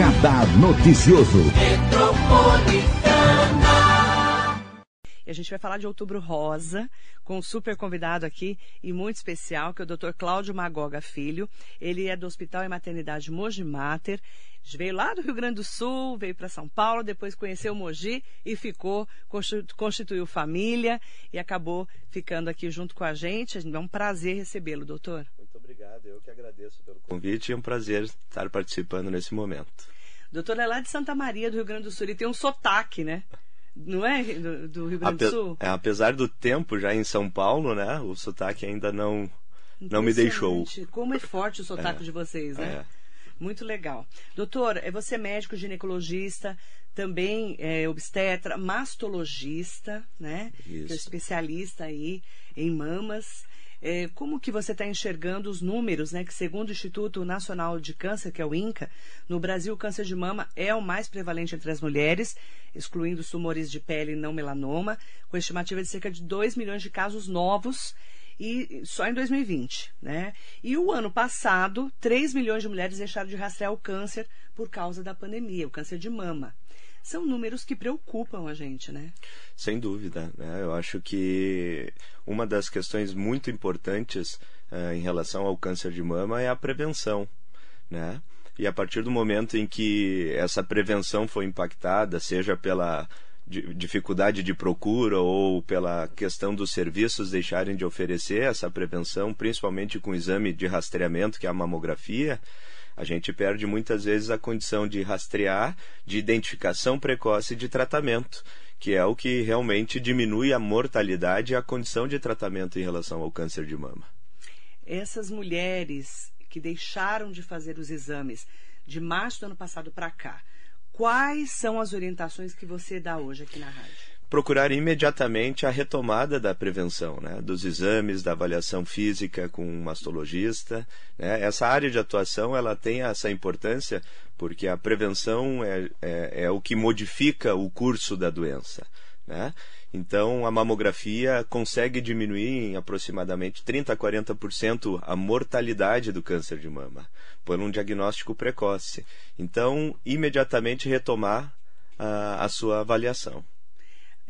Radar Noticioso. A gente vai falar de Outubro Rosa, com um super convidado aqui e muito especial, que é o Dr. Cláudio Magoga Filho. Ele é do Hospital e Maternidade Mogi Mater. Veio lá do Rio Grande do Sul, veio para São Paulo, depois conheceu Mogi e ficou, constituiu família e acabou ficando aqui junto com a gente. É um prazer recebê-lo, doutor. Muito obrigado, eu que agradeço pelo convite e é um prazer estar participando nesse momento. Doutor é lá de Santa Maria, do Rio Grande do Sul, ele tem um sotaque, né? Não é do, do Rio Grande do Sul? É, apesar do tempo já em São Paulo, né? O sotaque ainda não, não me deixou. Como é forte o sotaque é, de vocês, né? É. Muito legal. Doutor, é você é médico ginecologista, também é, obstetra, mastologista, né? Isso. Que é especialista aí em mamas. É, como que você está enxergando os números, né? Que segundo o Instituto Nacional de Câncer, que é o INCA, no Brasil o câncer de mama é o mais prevalente entre as mulheres, excluindo os tumores de pele não melanoma, com estimativa de cerca de 2 milhões de casos novos e só em 2020, né? E o ano passado, 3 milhões de mulheres deixaram de rastrear o câncer por causa da pandemia, o câncer de mama. São números que preocupam a gente, né? Sem dúvida. Né? Eu acho que uma das questões muito importantes uh, em relação ao câncer de mama é a prevenção, né? E a partir do momento em que essa prevenção foi impactada, seja pela dificuldade de procura ou pela questão dos serviços deixarem de oferecer essa prevenção, principalmente com o exame de rastreamento, que é a mamografia, a gente perde muitas vezes a condição de rastrear, de identificação precoce de tratamento, que é o que realmente diminui a mortalidade e a condição de tratamento em relação ao câncer de mama. Essas mulheres que deixaram de fazer os exames de março do ano passado para cá, Quais são as orientações que você dá hoje aqui na rádio? Procurar imediatamente a retomada da prevenção, né? dos exames, da avaliação física com um mastologista. Né? Essa área de atuação ela tem essa importância porque a prevenção é, é, é o que modifica o curso da doença. Né? Então, a mamografia consegue diminuir em aproximadamente 30 a 40% a mortalidade do câncer de mama, por um diagnóstico precoce. Então, imediatamente retomar a, a sua avaliação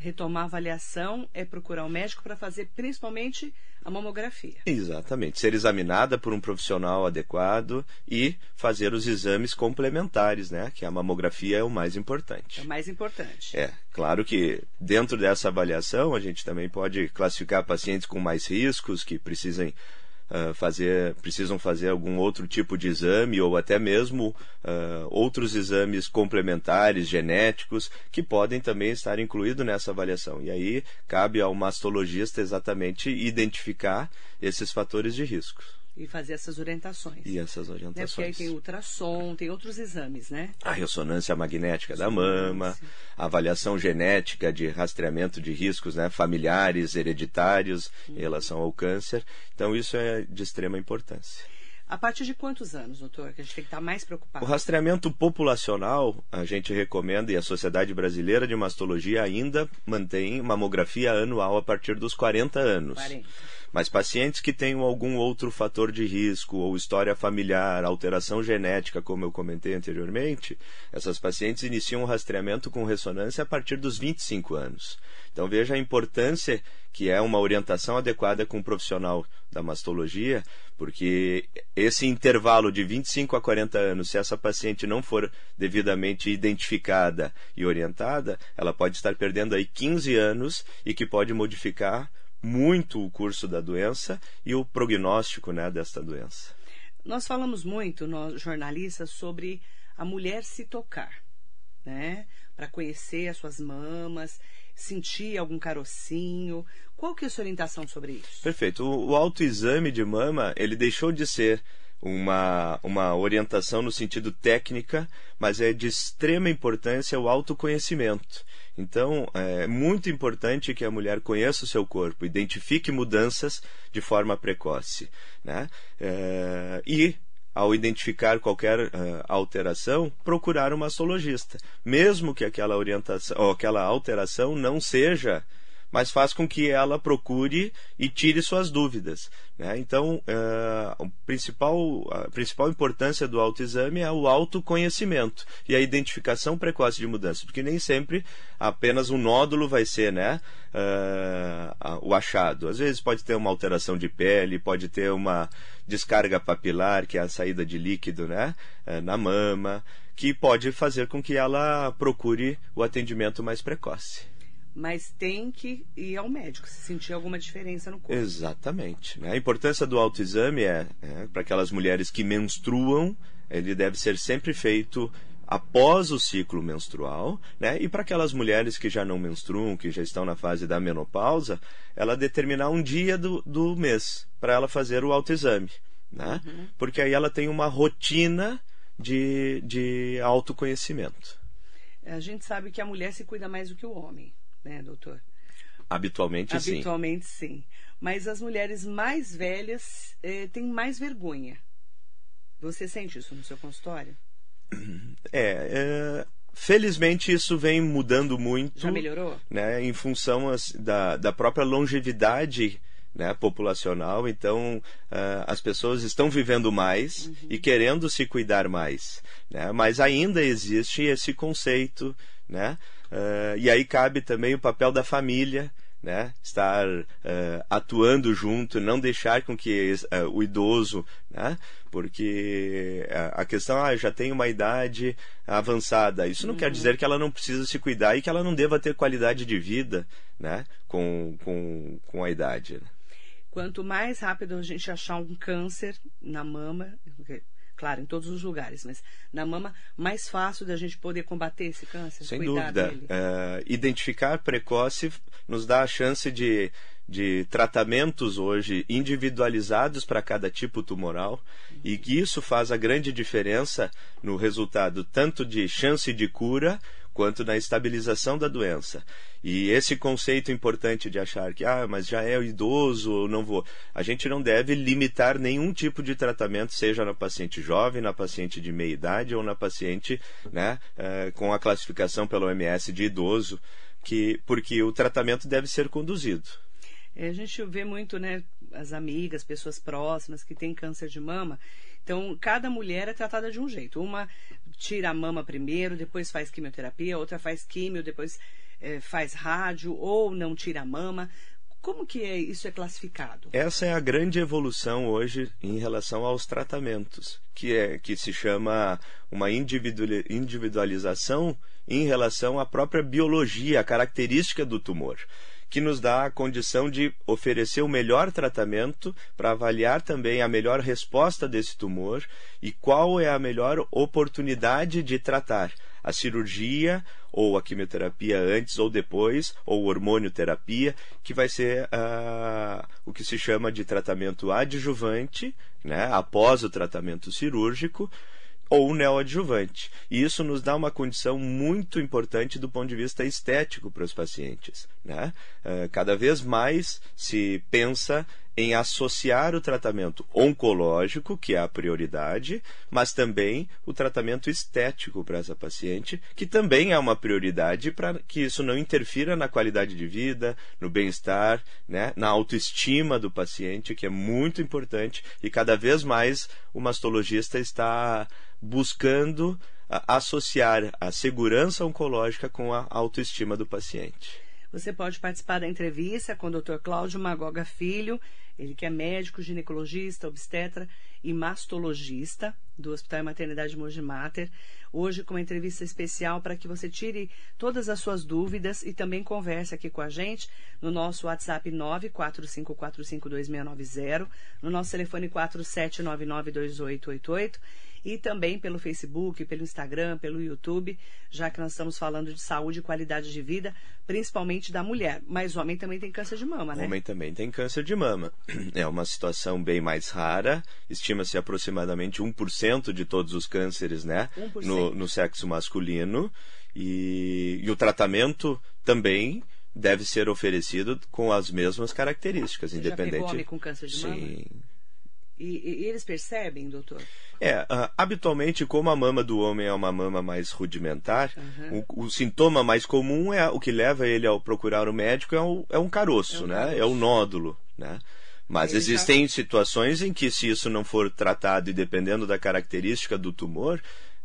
retomar a avaliação é procurar um médico para fazer principalmente a mamografia. Exatamente. Ser examinada por um profissional adequado e fazer os exames complementares, né? Que a mamografia é o mais importante. É o mais importante. É. Claro que dentro dessa avaliação a gente também pode classificar pacientes com mais riscos, que precisem uh, fazer, precisam fazer algum outro tipo de exame ou até mesmo uh, outros exames complementares, genéticos, que podem também estar incluídos nessa avaliação. E aí cabe ao mastologista exatamente identificar esses fatores de risco. E fazer essas orientações. E essas orientações. Né? Porque aí tem ultrassom, tem outros exames, né? A ressonância magnética da mama, a avaliação genética de rastreamento de riscos né, familiares, hereditários uhum. em relação ao câncer. Então, isso é de extrema importância. A partir de quantos anos, doutor, que a gente tem que estar mais preocupado? O rastreamento populacional, a gente recomenda, e a Sociedade Brasileira de Mastologia ainda mantém mamografia anual a partir dos 40 anos. 40. Mas pacientes que tenham algum outro fator de risco, ou história familiar, alteração genética, como eu comentei anteriormente, essas pacientes iniciam o rastreamento com ressonância a partir dos 25 anos. Então veja a importância que é uma orientação adequada com o profissional da mastologia, porque esse intervalo de 25 a 40 anos, se essa paciente não for devidamente identificada e orientada, ela pode estar perdendo aí 15 anos e que pode modificar muito o curso da doença e o prognóstico né, desta doença. Nós falamos muito, nós jornalistas, sobre a mulher se tocar, né? Para conhecer as suas mamas, sentir algum carocinho. Qual que é a sua orientação sobre isso? Perfeito. O, o autoexame de mama, ele deixou de ser uma, uma orientação no sentido técnica, mas é de extrema importância o autoconhecimento. Então, é muito importante que a mulher conheça o seu corpo, identifique mudanças de forma precoce. Né? É, e, ao identificar qualquer uh, alteração, procurar um mastologista, mesmo que aquela orientação ou aquela alteração não seja mas faz com que ela procure e tire suas dúvidas. Né? Então, uh, o principal, a principal importância do autoexame é o autoconhecimento e a identificação precoce de mudança, porque nem sempre apenas um nódulo vai ser né, uh, o achado. Às vezes pode ter uma alteração de pele, pode ter uma descarga papilar, que é a saída de líquido né, uh, na mama, que pode fazer com que ela procure o atendimento mais precoce mas tem que ir ao médico se sentir alguma diferença no corpo. Exatamente. A importância do autoexame é, é para aquelas mulheres que menstruam, ele deve ser sempre feito após o ciclo menstrual, né? E para aquelas mulheres que já não menstruam, que já estão na fase da menopausa, ela determinar um dia do, do mês para ela fazer o autoexame, né? Uhum. Porque aí ela tem uma rotina de, de autoconhecimento. A gente sabe que a mulher se cuida mais do que o homem né, doutor? Habitualmente, sim. Habitualmente, sim. Mas as mulheres mais velhas eh, têm mais vergonha. Você sente isso no seu consultório? É, é, felizmente isso vem mudando muito. Já melhorou? Né, em função as, da, da própria longevidade né, populacional. Então, uh, as pessoas estão vivendo mais uhum. e querendo se cuidar mais. Né? Mas ainda existe esse conceito, né? Uh, e aí cabe também o papel da família, né? estar uh, atuando junto, não deixar com que uh, o idoso, né? porque a questão ah, já tem uma idade avançada, isso não uhum. quer dizer que ela não precisa se cuidar e que ela não deva ter qualidade de vida né? com, com, com a idade. Né? Quanto mais rápido a gente achar um câncer na mama, claro, em todos os lugares, mas na mama, mais fácil da gente poder combater esse câncer? Sem dúvida. Uh, identificar precoce nos dá a chance de, de tratamentos hoje individualizados para cada tipo tumoral uhum. e que isso faz a grande diferença no resultado tanto de chance de cura quanto na estabilização da doença. E esse conceito importante de achar que, ah, mas já é idoso, não vou. A gente não deve limitar nenhum tipo de tratamento, seja na paciente jovem, na paciente de meia idade ou na paciente né, é, com a classificação pela OMS de idoso, que, porque o tratamento deve ser conduzido. É, a gente vê muito, né, as amigas, pessoas próximas que têm câncer de mama. Então, cada mulher é tratada de um jeito. Uma tira a mama primeiro, depois faz quimioterapia, outra faz químio, depois é, faz rádio ou não tira a mama. Como que é, isso é classificado? Essa é a grande evolução hoje em relação aos tratamentos, que é que se chama uma individualização em relação à própria biologia, a característica do tumor que nos dá a condição de oferecer o melhor tratamento para avaliar também a melhor resposta desse tumor e qual é a melhor oportunidade de tratar a cirurgia ou a quimioterapia antes ou depois, ou hormonioterapia, que vai ser uh, o que se chama de tratamento adjuvante, né, após o tratamento cirúrgico, ou neoadjuvante. E isso nos dá uma condição muito importante do ponto de vista estético para os pacientes. Né? Uh, cada vez mais se pensa em associar o tratamento oncológico, que é a prioridade, mas também o tratamento estético para essa paciente, que também é uma prioridade para que isso não interfira na qualidade de vida, no bem-estar, né, na autoestima do paciente, que é muito importante e cada vez mais o mastologista está buscando associar a segurança oncológica com a autoestima do paciente. Você pode participar da entrevista com o Dr. Cláudio Magoga Filho, ele que é médico, ginecologista, obstetra e mastologista do Hospital e Maternidade Mogi Mater. Hoje com uma entrevista especial para que você tire todas as suas dúvidas e também converse aqui com a gente no nosso WhatsApp 945452690, no nosso telefone 47992888 e também pelo Facebook, pelo Instagram, pelo YouTube, já que nós estamos falando de saúde e qualidade de vida, principalmente da mulher. Mas o homem também tem câncer de mama, né? O homem também tem câncer de mama. É uma situação bem mais rara, estima-se aproximadamente 1% de todos os cânceres, né? No, no sexo masculino. E, e o tratamento também deve ser oferecido com as mesmas características, independente. Já pegou homem com câncer de mama? Sim E, e, eles percebem, doutor? É, uh, habitualmente, como a mama do homem é uma mama mais rudimentar, uhum. o, o, sintoma mais comum é o que leva ele ao procurar o médico é, o, é um caroço, é um né? Caroço. É o nódulo, né? Mas ele existem já... situações em que, se isso não for tratado e dependendo da característica do tumor,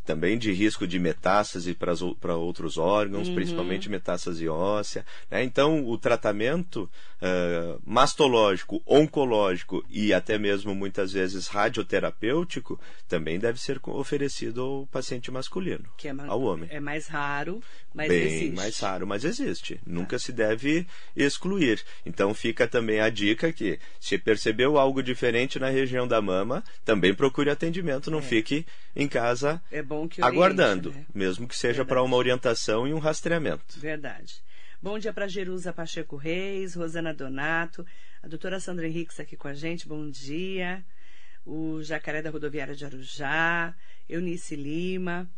também de risco de metástase para outros órgãos, uhum. principalmente metástase óssea. Né? Então, o tratamento uh, mastológico, oncológico e até mesmo muitas vezes radioterapêutico também deve ser oferecido ao paciente masculino, que é ao homem. É mais raro, mas Bem existe. mais raro, mas existe. Tá. Nunca se deve excluir. Então, fica também a dica que, se percebeu algo diferente na região da mama, também procure atendimento, não é. fique em casa. É bom bom que oriente, aguardando, né? mesmo que seja para uma orientação e um rastreamento. Verdade. Bom dia para Jerusa Pacheco Reis, Rosana Donato, a doutora Sandra Henriques aqui com a gente, bom dia. O Jacaré da Rodoviária de Arujá, Eunice Lima,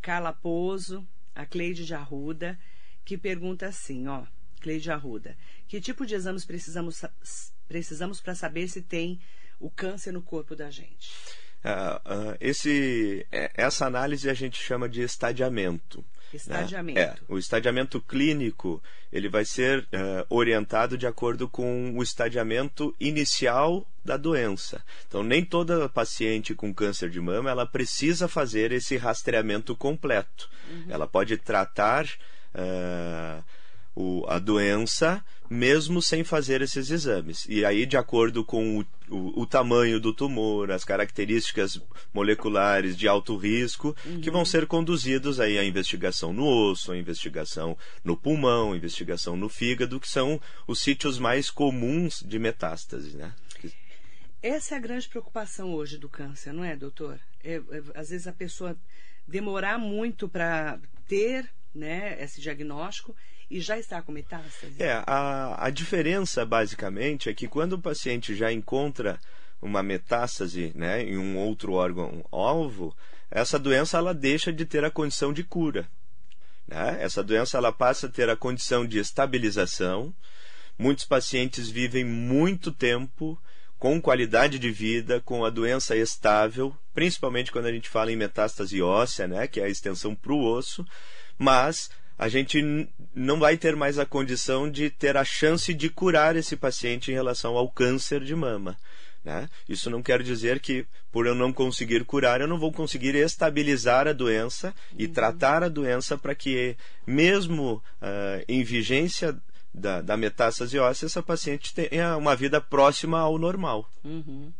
Carla Pozo, a Cleide de Arruda, que pergunta assim, ó, Cleide Arruda, que tipo de exames precisamos precisamos para saber se tem o câncer no corpo da gente? Uh, uh, esse, é, essa análise a gente chama de estadiamento. Estadiamento. Né? É, o estadiamento clínico ele vai ser uh, orientado de acordo com o estadiamento inicial da doença. Então, nem toda paciente com câncer de mama ela precisa fazer esse rastreamento completo. Uhum. Ela pode tratar o, a doença mesmo sem fazer esses exames. E aí, de acordo com o, o, o tamanho do tumor, as características moleculares de alto risco, uhum. que vão ser conduzidos aí à investigação no osso, à investigação no pulmão, à investigação no fígado, que são os sítios mais comuns de metástase, né? Essa é a grande preocupação hoje do câncer, não é, doutor? É, é, às vezes a pessoa demorar muito para ter né, esse diagnóstico e já está com metástase? É, a, a diferença basicamente é que quando o paciente já encontra uma metástase né, em um outro órgão alvo, essa doença ela deixa de ter a condição de cura. Né? Essa doença ela passa a ter a condição de estabilização. Muitos pacientes vivem muito tempo com qualidade de vida, com a doença estável, principalmente quando a gente fala em metástase óssea, né, que é a extensão para o osso, mas a gente não vai ter mais a condição de ter a chance de curar esse paciente em relação ao câncer de mama. Né? Isso não quer dizer que, por eu não conseguir curar, eu não vou conseguir estabilizar a doença e uhum. tratar a doença para que, mesmo uh, em vigência da, da metástase óssea, essa paciente tenha uma vida próxima ao normal. Uhum.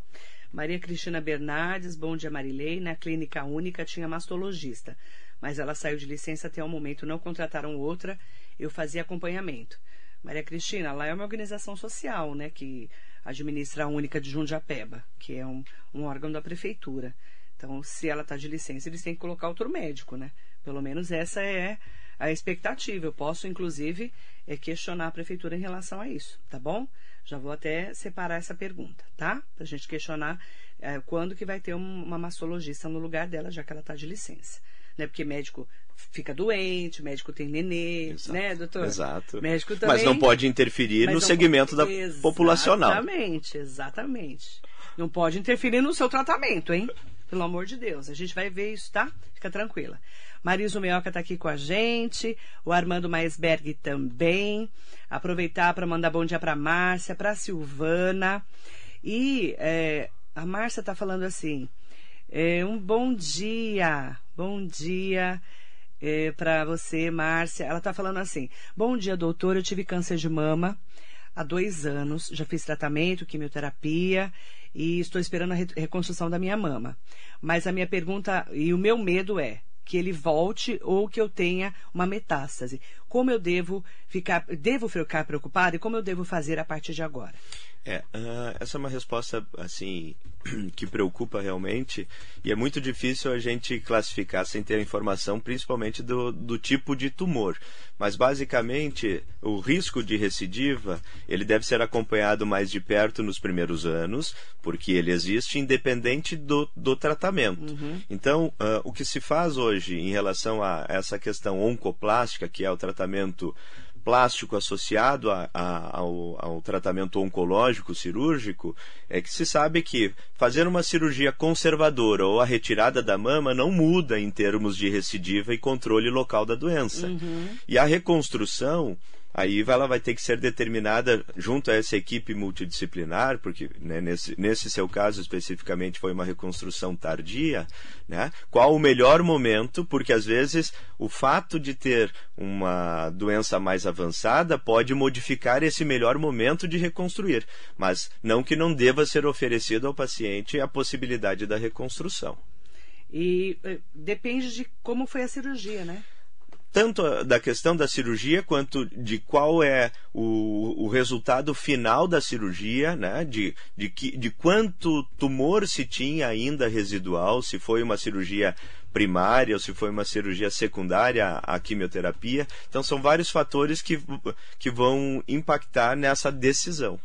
Maria Cristina Bernardes, bom dia Marilei. Na clínica única tinha mastologista mas ela saiu de licença até o momento, não contrataram outra, eu fazia acompanhamento. Maria Cristina, lá é uma organização social, né, que administra a única de Jundiapeba, que é um, um órgão da prefeitura. Então, se ela está de licença, eles têm que colocar outro médico, né? Pelo menos essa é a expectativa. Eu posso, inclusive, é, questionar a prefeitura em relação a isso, tá bom? Já vou até separar essa pergunta, tá? Para a gente questionar é, quando que vai ter um, uma mastologista no lugar dela, já que ela está de licença né? Porque médico fica doente, médico tem nenê, Exato. né, doutor? Exato. Médico também. Mas não pode interferir no segmento pode... da exatamente, populacional. Exatamente, exatamente. Não pode interferir no seu tratamento, hein? Pelo amor de Deus. A gente vai ver isso, tá? Fica tranquila. Marisa Meoca está aqui com a gente, o Armando Maisberg também. Aproveitar para mandar bom dia para Márcia, para Silvana. E é, a Márcia está falando assim: é, um bom dia, bom dia é, para você, Márcia. Ela está falando assim: Bom dia, doutor. Eu tive câncer de mama há dois anos. Já fiz tratamento, quimioterapia e estou esperando a reconstrução da minha mama. Mas a minha pergunta e o meu medo é que ele volte ou que eu tenha uma metástase. Como eu devo ficar, devo ficar preocupada e como eu devo fazer a partir de agora? É, uh, essa é uma resposta assim que preocupa realmente e é muito difícil a gente classificar sem ter informação, principalmente do, do tipo de tumor. Mas basicamente o risco de recidiva ele deve ser acompanhado mais de perto nos primeiros anos, porque ele existe independente do, do tratamento. Uhum. Então, uh, o que se faz hoje em relação a essa questão oncoplástica, que é o tratamento plástico associado a, a, ao, ao, tratamento oncológico cirúrgico é que se sabe que fazer uma cirurgia conservadora ou a retirada da mama não muda em termos de recidiva e controle local da doença. Uhum. E a reconstrução aí ela vai ter que ser determinada junto a essa equipe multidisciplinar, porque né, nesse, nesse seu caso especificamente foi uma reconstrução tardia, né? qual o melhor momento, porque às vezes o fato de ter uma doença mais avançada pode modificar esse melhor momento de reconstruir, mas não que não deva ser oferecido ao paciente a possibilidade da reconstrução. E eh, depende de como foi a cirurgia, né? Tanto da questão da cirurgia quanto de qual é o, o resultado final da cirurgia, né? de, de, que, de quanto tumor se tinha ainda residual, se foi uma cirurgia primária ou se foi uma cirurgia secundária à quimioterapia. Então, são vários fatores que, que vão impactar nessa decisão.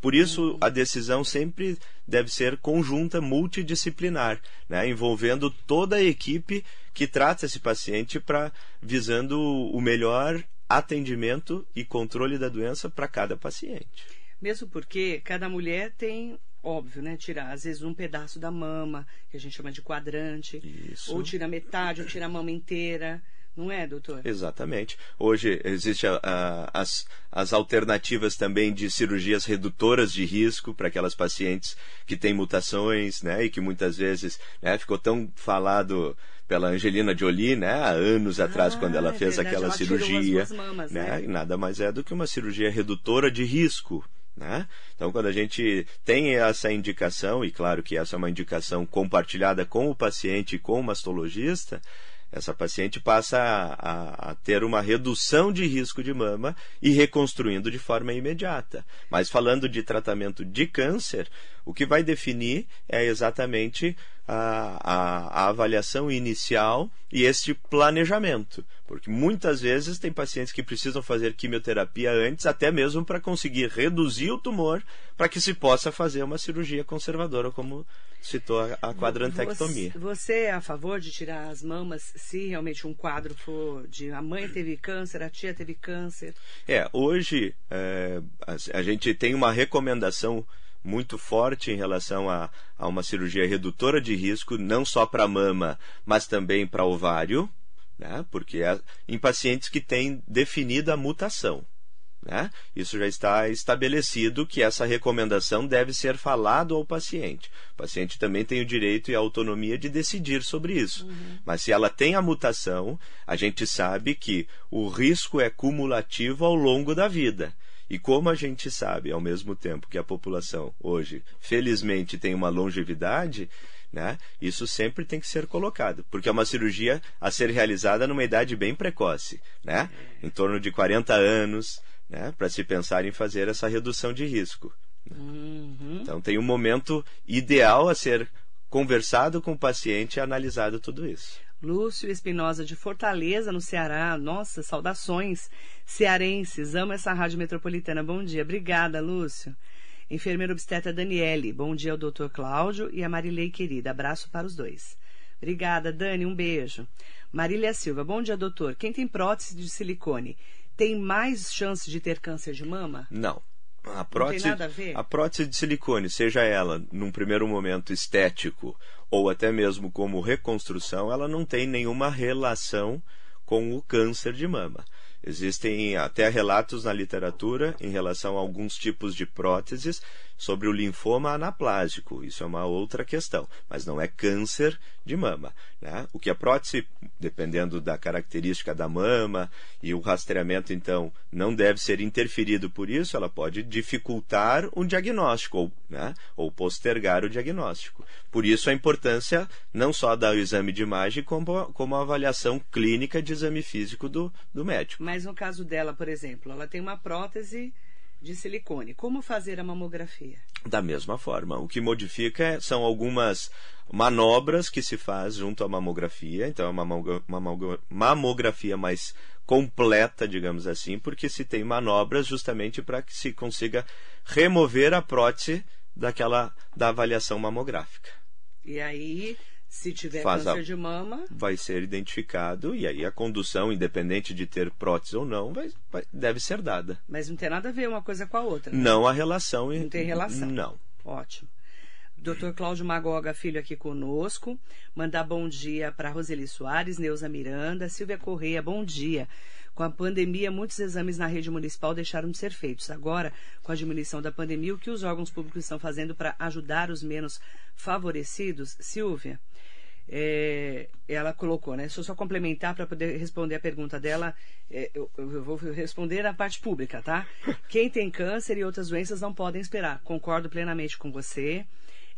Por isso, a decisão sempre deve ser conjunta, multidisciplinar, né? envolvendo toda a equipe que trata esse paciente para visando o melhor atendimento e controle da doença para cada paciente. Mesmo porque cada mulher tem óbvio, né? Tirar, às vezes, um pedaço da mama, que a gente chama de quadrante. Isso. Ou tira metade, ou tira a mama inteira. Não é, doutor? Exatamente. Hoje existem as, as alternativas também de cirurgias redutoras de risco para aquelas pacientes que têm mutações, né? E que muitas vezes né, ficou tão falado pela Angelina Jolie, né, há anos atrás, ah, quando ela é fez verdade, aquela ela cirurgia, mamas, né, né? nada mais é do que uma cirurgia redutora de risco, né? Então, quando a gente tem essa indicação, e claro que essa é uma indicação compartilhada com o paciente e com o mastologista, essa paciente passa a, a, a, ter uma redução de risco de mama e reconstruindo de forma imediata. Mas falando de tratamento de câncer, o que vai definir é exatamente a, a, a avaliação inicial e este planejamento. Porque muitas vezes tem pacientes que precisam fazer quimioterapia antes, até mesmo para conseguir reduzir o tumor, para que se possa fazer uma cirurgia conservadora, como citou a, a quadrantectomia. Você, você, é a favor de tirar as mamas se realmente um quadro for de a mãe teve câncer, a tia teve câncer? É, hoje é, a, a gente tem uma recomendação muito forte em relação a, a uma cirurgia redutora de risco, não só para mama, mas também para ovário, né? porque é em pacientes que têm definida a mutação. Né? Isso já está estabelecido que essa recomendação deve ser falado ao paciente. O paciente também tem o direito e a autonomia de decidir sobre isso. Uhum. Mas se ela tem a mutação, a gente sabe que o risco é cumulativo ao longo da vida. E como a gente sabe, ao mesmo tempo que a população hoje, felizmente, tem uma longevidade, né? Isso sempre tem que ser colocado, porque é uma cirurgia a ser realizada numa idade bem precoce, né? Em torno de 40 anos, né? Para se pensar em fazer essa redução de risco. Né? Uhum. Então tem um momento ideal a ser conversado com o paciente e analisado tudo isso. Lúcio Espinosa de Fortaleza, no Ceará. Nossa, saudações cearenses. Amo essa rádio metropolitana. Bom dia. Obrigada, Lúcio. Enfermeira obstetra Daniele. Bom dia ao doutor Cláudio e a Marilei querida. Abraço para os dois. Obrigada, Dani. Um beijo. Marília Silva. Bom dia, doutor. Quem tem prótese de silicone tem mais chance de ter câncer de mama? Não. A prótese, a, a, prótese de silicone, seja ela num primeiro momento estético ou até mesmo como reconstrução, ela não tem nenhuma relação com o câncer de mama. Existem até relatos na literatura em relação a alguns tipos de próteses sobre o linfoma anaplásico. Isso é uma outra questão, mas não é câncer de mama. Né? O que a prótese, dependendo da característica da mama e o rastreamento, então, não deve ser interferido por isso, ela pode dificultar um diagnóstico ou, né? ou postergar o diagnóstico. Por isso a importância não só do exame de imagem, como, como a avaliação clínica de exame físico do, do médico. Mas no caso dela, por exemplo, ela tem uma prótese de silicone. Como fazer a mamografia? Da mesma forma. O que modifica são algumas manobras que se faz junto à mamografia. Então, é uma mamografia mais completa, digamos assim, porque se tem manobras justamente para que se consiga remover a prótese daquela da avaliação mamográfica. E aí Se tiver câncer a... de mama. Vai ser identificado e aí a condução, independente de ter prótese ou não, vai, vai, deve ser dada. Mas não tem nada a ver uma coisa com a outra. Né? Não a relação. Não tem relação. Não. Ótimo. Dr. Cláudio Magoga Filho aqui conosco. Mandar bom dia para Roseli Soares, Neuza Miranda, Silvia Correia, bom dia. Com a pandemia, muitos exames na rede municipal deixaram de ser feitos. Agora, com a diminuição da pandemia, o que os órgãos públicos estão fazendo para ajudar os menos favorecidos? Silvia, é, ela colocou, né? Eu só complementar para poder responder a pergunta dela. É, eu, eu, vou responder na parte pública, tá? Quem tem câncer e outras doenças não podem esperar. Concordo plenamente com você.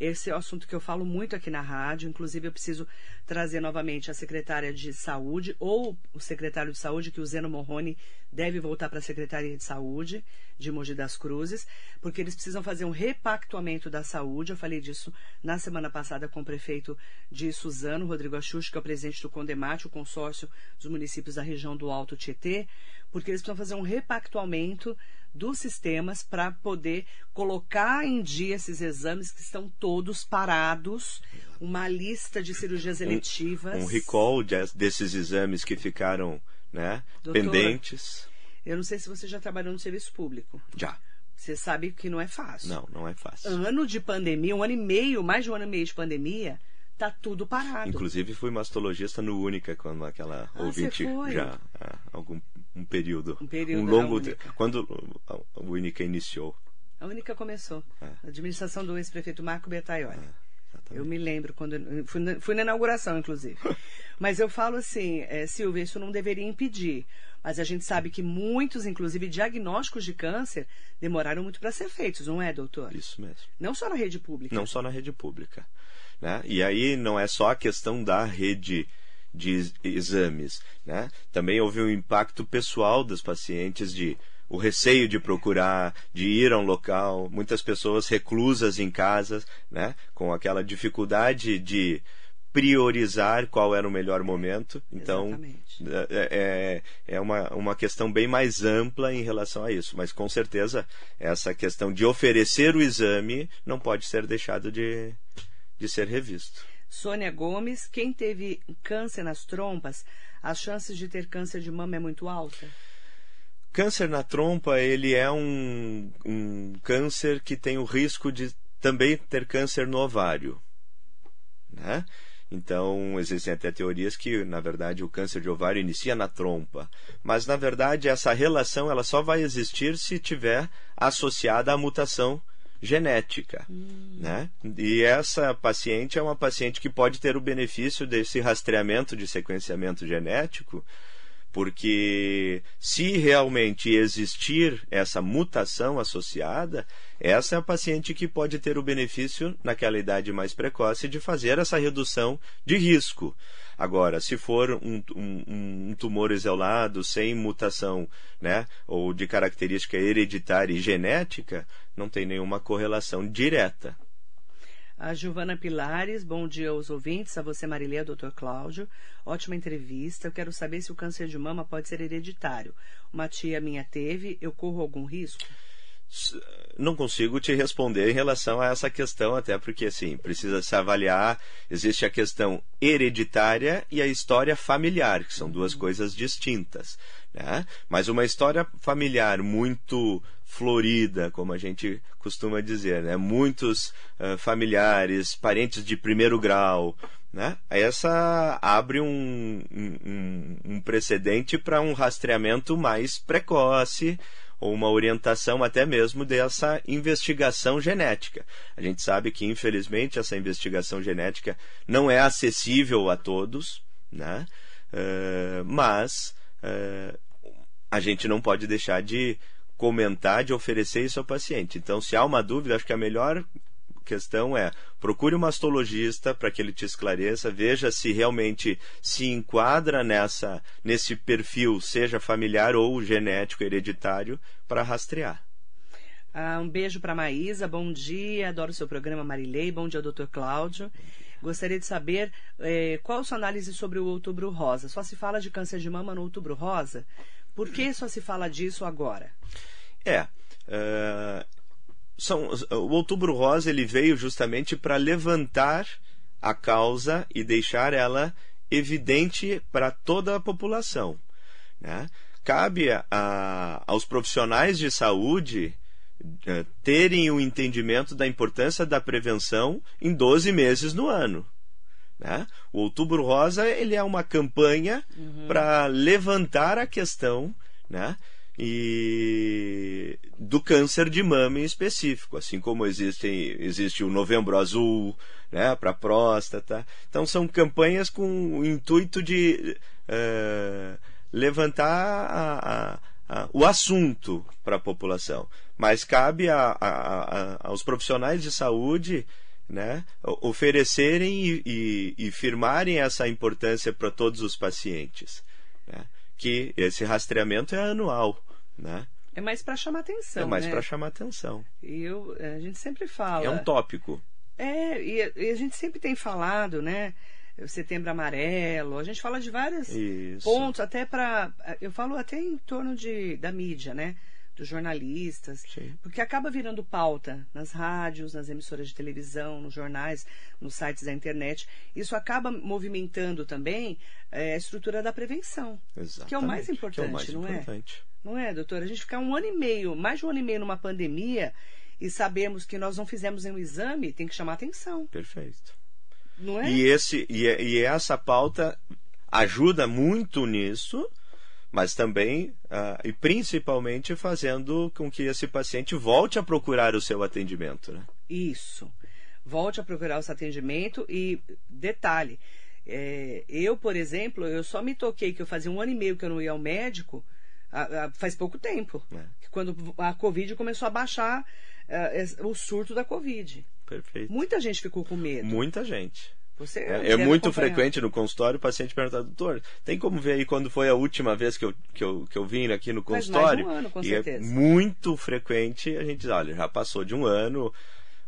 Esse é o assunto que eu falo muito aqui na rádio. Inclusive, eu preciso trazer novamente a secretária de saúde ou o secretário de saúde, que o Zeno Morrone deve voltar para a Secretaria de Saúde de Mogi das Cruzes, porque eles precisam fazer um repactuamento da saúde. Eu falei disso na semana passada com o prefeito de Suzano, Rodrigo Axux, que é o presidente do Condemate, o consórcio dos municípios da região do Alto Tietê, porque eles precisam fazer um repactuamento dos sistemas para poder colocar em dia esses exames que estão todos parados, uma lista de cirurgias eletivas. Um, um recall de, desses exames que ficaram né, Doutora, pendentes. Eu não sei se você já trabalhou no serviço público. Já. Você sabe que não é fácil. Não, não é fácil. Ano de pandemia, um ano e meio, mais de um ano e meio de pandemia, tá tudo parado. Inclusive fui mastologista no Única quando aquela ah, ouvinte já há algum um período, um período um longo quando a Única iniciou. A Única começou. É. A administração do ex-prefeito Marco Bertaioli. É, eu me lembro quando fui na, fui na inauguração, inclusive. Mas eu falo assim, é, Silvia, isso não deveria impedir. Mas a gente sabe que muitos, inclusive diagnósticos de câncer, demoraram muito para ser feitos, não é, doutor? Isso mesmo. Não só na rede pública. Não só na rede pública. Né? E aí não é só a questão da rede de exames. Né? Também houve um impacto pessoal dos pacientes de o receio de procurar, de ir a um local, muitas pessoas reclusas em casa, né? com aquela dificuldade de priorizar qual era o melhor momento. Então, é, é, é uma, uma questão bem mais ampla em relação a isso. Mas, com certeza, essa questão de oferecer o exame não pode ser deixado de, de ser revisto. Sônia Gomes, quem teve câncer nas trompas, as chances de ter câncer de mama é muito alta? Câncer na trompa, ele é um, um câncer que tem o risco de também ter câncer no ovário. Né? Então, existem até teorias que, na verdade, o câncer de ovário inicia na trompa. Mas, na verdade, essa relação ela só vai existir se tiver associada à mutação genética. Hum. Né? E essa paciente é uma paciente que pode ter o benefício desse rastreamento de sequenciamento genético, porque se realmente existir essa mutação associada, essa é a paciente que pode ter o benefício, naquela idade mais precoce, de fazer essa redução de risco. Agora, se for um, um, um, tumor isolado, sem mutação, né, ou de característica hereditária e genética, não tem nenhuma correlação direta. A Giovana Pilares, bom dia aos ouvintes, a você Marilê, doutor Cláudio. Ótima entrevista. Eu quero saber se o câncer de mama pode ser hereditário. Uma tia minha teve, eu corro algum risco? não consigo te responder em relação a essa questão, até porque assim, precisa se avaliar, existe a questão hereditária e a história familiar, que são duas uhum. coisas distintas. Né? Mas uma história familiar muito florida, como a gente costuma dizer, né? muitos uh, familiares, parentes de primeiro grau, né? Essa abre um, um, um precedente para um rastreamento mais precoce, ou uma orientação até mesmo dessa investigação genética. A gente sabe que, infelizmente, essa investigação genética não é acessível a todos, né? Uh, mas uh, a gente não pode deixar de comentar, de oferecer isso ao paciente. Então, se há uma dúvida, acho que a melhor questão é procure um mastologista para que ele te esclareça, veja se realmente se enquadra nessa nesse perfil, seja familiar ou genético hereditário, para rastrear. Ah, um beijo para Maísa, bom dia, adoro o seu programa Marilei, bom dia, doutor Cláudio. Gostaria de saber eh, qual a sua análise sobre o outubro rosa. Só se fala de câncer de mama no outubro rosa? Por que só se fala disso agora? É, uh, são, o Outubro Rosa ele veio justamente para levantar a causa e deixar ela evidente para toda a população. Né? Cabe a, a, aos profissionais de saúde uh, terem o um entendimento da importância da prevenção em 12 meses no ano. Né? O Outubro Rosa ele é uma campanha uhum. para levantar a questão né? e do câncer de mama em específico, assim como existe, existe o Novembro Azul né, para próstata. Então são campanhas com o intuito de uh, levantar a, a, a, o assunto para a população. Mas cabe aos profissionais de saúde né, oferecerem e, e, e, firmarem essa importância para todos os pacientes. Né, que esse rastreamento é anual. Né? É mais para chamar atenção. É mais né? para chamar atenção. E eu, a gente sempre fala. É um tópico. É, e, e a gente sempre tem falado, né? Setembro Amarelo, a gente fala de vários Isso. pontos, até para. Eu falo até em torno de, da mídia, né? Dos jornalistas, Sim. porque acaba virando pauta nas rádios, nas emissoras de televisão, nos jornais, nos sites da internet. Isso acaba movimentando também é, a estrutura da prevenção, Exatamente. que é o mais importante, é o mais não é? importante. é? Não é, doutora? A gente ficar um ano e meio, mais de um ano e meio numa pandemia e sabemos que nós não fizemos um exame, tem que chamar atenção. Perfeito. Não é? E, esse, e, e essa pauta ajuda muito nisso, mas também uh, e principalmente fazendo com que esse paciente volte a procurar o seu atendimento. Né? Isso. Volte a procurar o seu atendimento e detalhe. É, eu, por exemplo, eu só me toquei que eu fazia um ano e meio que eu não ia ao médico a, a, faz pouco tempo. É. Quando a Covid começou a baixar uh, o surto da Covid. Perfeito. Muita gente ficou com medo. Muita gente. Você é, é muito frequente no consultório o paciente perguntar, doutor, tem como ver aí quando foi a última vez que eu, que eu, que eu vim aqui no consultório? mais de um ano, com e é certeza. é muito frequente a gente diz, olha, já passou de um ano,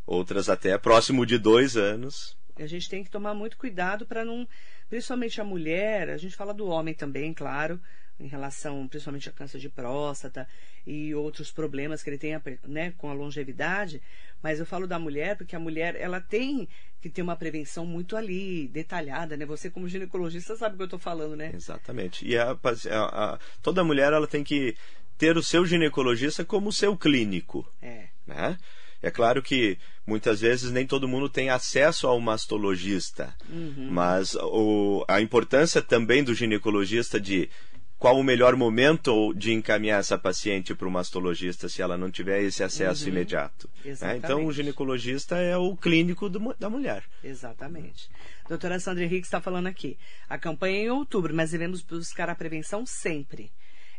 outras até próximo de dois anos. A gente tem que tomar muito cuidado para não, principalmente a mulher, a gente fala do homem também, claro, em relação principalmente a câncer de próstata e outros problemas que ele tem né, com a longevidade. Mas eu falo da mulher porque a mulher ela tem que ter uma prevenção muito ali, detalhada, né? Você como ginecologista sabe o que eu estou falando, né? Exatamente. E a, a, a, toda mulher ela tem que ter o seu ginecologista como seu clínico. É. Né? É claro que muitas vezes nem todo mundo tem acesso ao mastologista, uhum. mas o, a importância também do ginecologista de qual o melhor momento de encaminhar essa paciente para o mastologista se ela não tiver esse acesso uhum. imediato. Né? Então, o ginecologista é o clínico do, da mulher. Exatamente. Doutora Sandra Henrique está falando aqui. A campanha é em outubro, mas devemos buscar a prevenção sempre.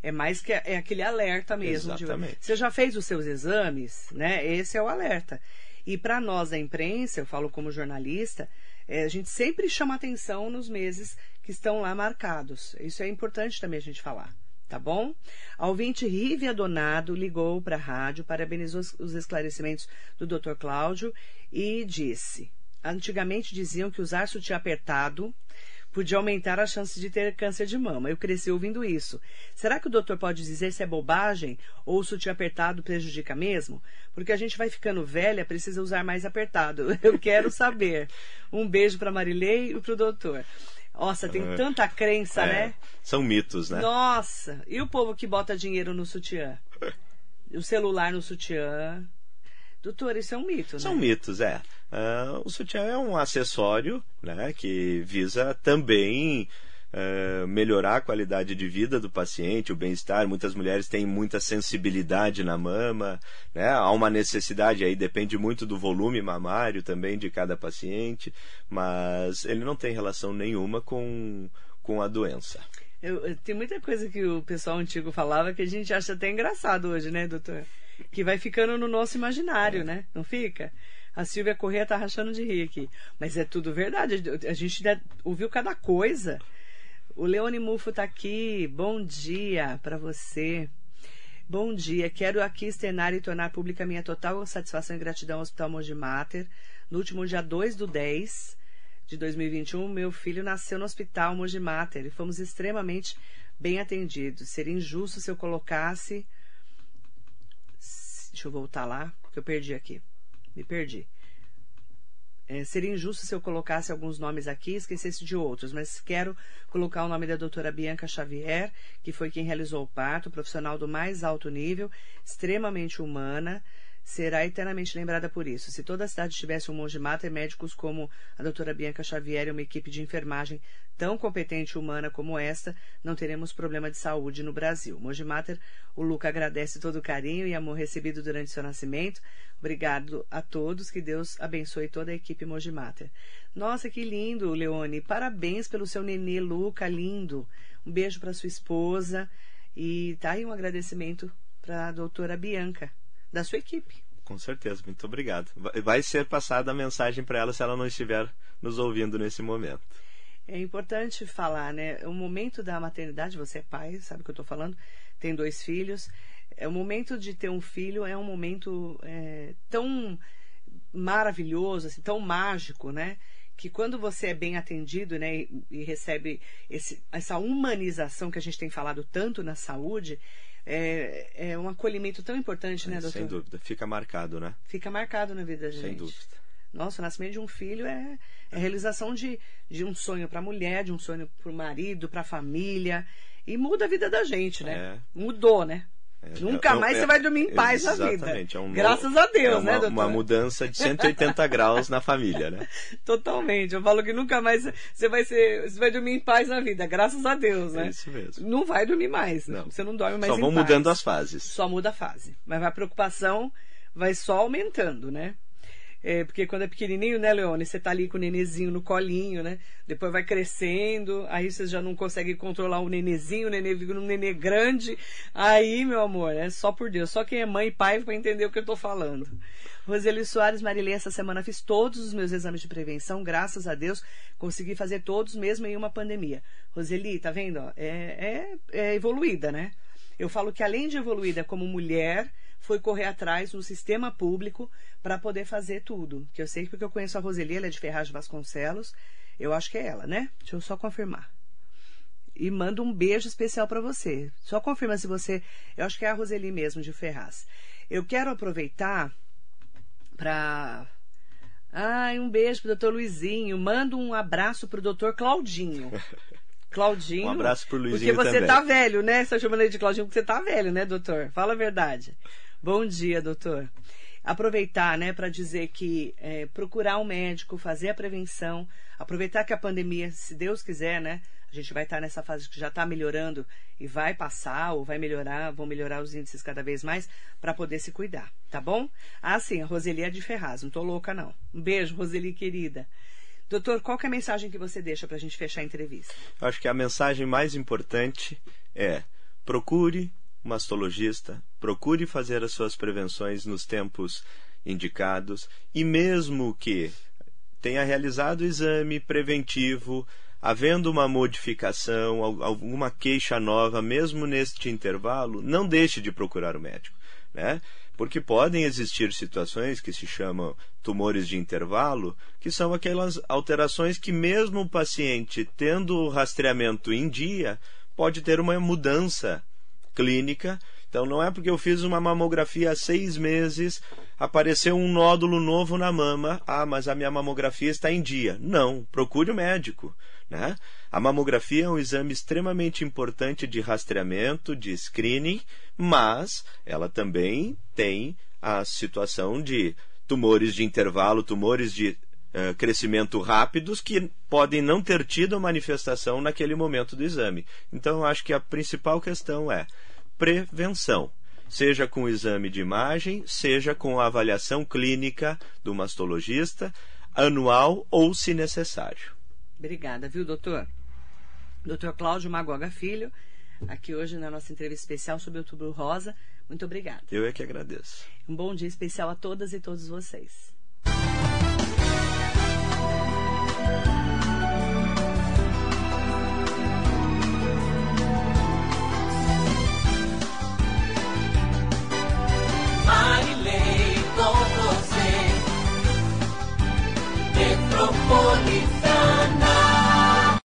É mais que é aquele alerta mesmo. Exatamente. De, você já fez os seus exames, né? Esse é o alerta. E para nós da imprensa, eu falo como jornalista, é, a gente sempre chama atenção nos meses que estão lá marcados. Isso é importante também a gente falar. Tá bom? A ouvinte Rívia Donado ligou para a rádio, parabenizou os esclarecimentos do Dr. Cláudio e disse: Antigamente diziam que usar sutiã apertado podia aumentar a chance de ter câncer de mama. Eu cresci ouvindo isso. Será que o doutor pode dizer se é bobagem ou o sutiã apertado prejudica mesmo? Porque a gente vai ficando velha, precisa usar mais apertado. Eu quero saber. Um beijo para Marilei e para o doutor. Nossa, tem é. tanta crença, é, né? São mitos, né? Nossa! E o povo que bota dinheiro no sutiã? o celular no sutiã? Doutor, isso é um mito, São né? mitos, é. Uh, o sutiã é um acessório né, que visa também uh, melhorar a qualidade de vida do paciente, o bem-estar. Muitas mulheres têm muita sensibilidade na mama, né? há uma necessidade aí, depende muito do volume mamário também de cada paciente, mas ele não tem relação nenhuma com, com a doença. Eu, tem muita coisa que o pessoal antigo falava que a gente acha até engraçado hoje, né, doutor? Que vai ficando no nosso imaginário, é. né? Não fica? A Silvia Corrêa tá rachando de rir aqui. Mas é tudo verdade. A gente ouviu cada coisa. O Leone Mufo tá aqui. Bom dia para você. Bom dia. Quero aqui externar e tornar pública minha total satisfação e gratidão ao Hospital Monge Mater. No último dia 2 do 10 de 2021, meu filho nasceu no Hospital Monge Mater e fomos extremamente bem atendidos. Seria injusto se eu colocasse. Deixa eu voltar lá, que eu perdi aqui. Me perdi. é, seria injusto se eu colocasse alguns nomes aqui e esquecesse de outros, mas quero colocar o nome da doutora Bianca Xavier, que foi quem realizou o parto, profissional do mais alto nível, extremamente humana, será eternamente lembrada por isso. Se toda a cidade tivesse um monge mater, médicos como a doutora Bianca Xavier e uma equipe de enfermagem tão competente e humana como esta, não teremos problema de saúde no Brasil. Monge mater, o Luca agradece todo o carinho e amor recebido durante seu nascimento. Obrigado a todos, que Deus abençoe toda a equipe Monge mater. Nossa, que lindo, Leone. Parabéns pelo seu nenê Luca, lindo. Um beijo para sua esposa e tá aí um agradecimento para a doutora Bianca da sua equipe. Com certeza, muito obrigado. Vai ser passada a mensagem para ela se ela não estiver nos ouvindo nesse momento. É importante falar, né? O momento da maternidade, você é pai, sabe o que eu estou falando, tem dois filhos. É o momento de ter um filho é um momento é, tão maravilhoso, assim, tão mágico, né? Que quando você é bem atendido, né, e, e recebe esse, essa humanização que a gente tem falado tanto na saúde, é, é um acolhimento tão importante, né, é, doutor? Sem dúvida. Fica marcado, né? Fica marcado na vida da gente. Sem dúvida. Nossa, o nascimento de um filho é, é a realização de, de um sonho para a mulher, de um sonho para o marido, para a família. E muda a vida da gente, né? É. Mudou, né? É, Nunca é, mais é, você vai dormir em paz na vida. É um Graças a Deus, é uma, né, doutor? Uma mudança de 180 graus na família, né? Totalmente. Eu falo que nunca mais você vai ser, você vai dormir em paz na vida. Graças a Deus, né? É isso mesmo. Não vai dormir mais. Não. Você não dorme mais Só vão paz. mudando as fases. Só muda a fase. Mas a preocupação vai só aumentando, né? É, porque quando é pequenininho, né, Leone? Você tá ali com o nenezinho no colinho, né? Depois vai crescendo, aí você já não consegue controlar o nenezinho, o nenê fica um nenê grande. Aí, meu amor, é só por Deus. Só quem é mãe e pai vai entender o que eu tô falando. Roseli Soares Marilê, essa semana fiz todos os meus exames de prevenção, graças a Deus, consegui fazer todos mesmo em uma pandemia. Roseli, tá vendo? É, é, é evoluída, né? Eu falo que além de evoluída como mulher, foi correr atrás no sistema público para poder fazer tudo. Que eu sei porque eu conheço a Roseli, ela é de Ferraz de Vasconcelos. Eu acho que é ela, né? Deixa eu só confirmar. E mando um beijo especial para você. Só confirma se você. Eu acho que é a Roseli mesmo, de Ferraz. Eu quero aproveitar para. Ai, um beijo pro doutor Luizinho. Manda um abraço pro doutor Claudinho. Claudinho. Um abraço pro Luizinho Porque você também. tá velho, né? Você tá chamando ele de Claudinho porque você tá velho, né, doutor? Fala a verdade. Bom dia, doutor. Aproveitar, né, para dizer que é, procurar um médico, fazer a prevenção, aproveitar que a pandemia, se Deus quiser, né, a gente vai estar nessa fase que já está melhorando e vai passar ou vai melhorar, vão melhorar os índices cada vez mais para poder se cuidar, tá bom? Ah, sim, a Roseli é de Ferraz, não tô louca não. Um beijo, Roseli querida. Doutor, qual é a mensagem que você deixa para a gente fechar a entrevista? Acho que a mensagem mais importante é procure mastologista, procure fazer as suas prevenções nos tempos indicados e mesmo que tenha realizado o exame preventivo, havendo uma modificação, alguma queixa nova, mesmo neste intervalo, não deixe de procurar o médico, né? Porque podem existir situações que se chamam tumores de intervalo, que são aquelas alterações que mesmo o paciente tendo o rastreamento em dia, pode ter uma mudança clínica. Então não é porque eu fiz uma mamografia há seis meses, apareceu um nódulo novo na mama, ah, mas a minha mamografia está em dia. Não, procure o médico. Né? A mamografia é um exame extremamente importante de rastreamento, de screening, mas ela também tem a situação de tumores de intervalo, tumores de uh, crescimento rápidos que podem não ter tido manifestação naquele momento do exame. Então, eu acho que a principal questão é prevenção, seja com o exame de imagem, seja com a avaliação clínica do mastologista, anual ou se necessário. Obrigada, viu, doutor? Doutor Cláudio Magoga Filho, aqui hoje na nossa entrevista especial sobre o tubo Rosa. Muito obrigada. Eu é que agradeço. Um bom dia especial a todas e todos vocês. for.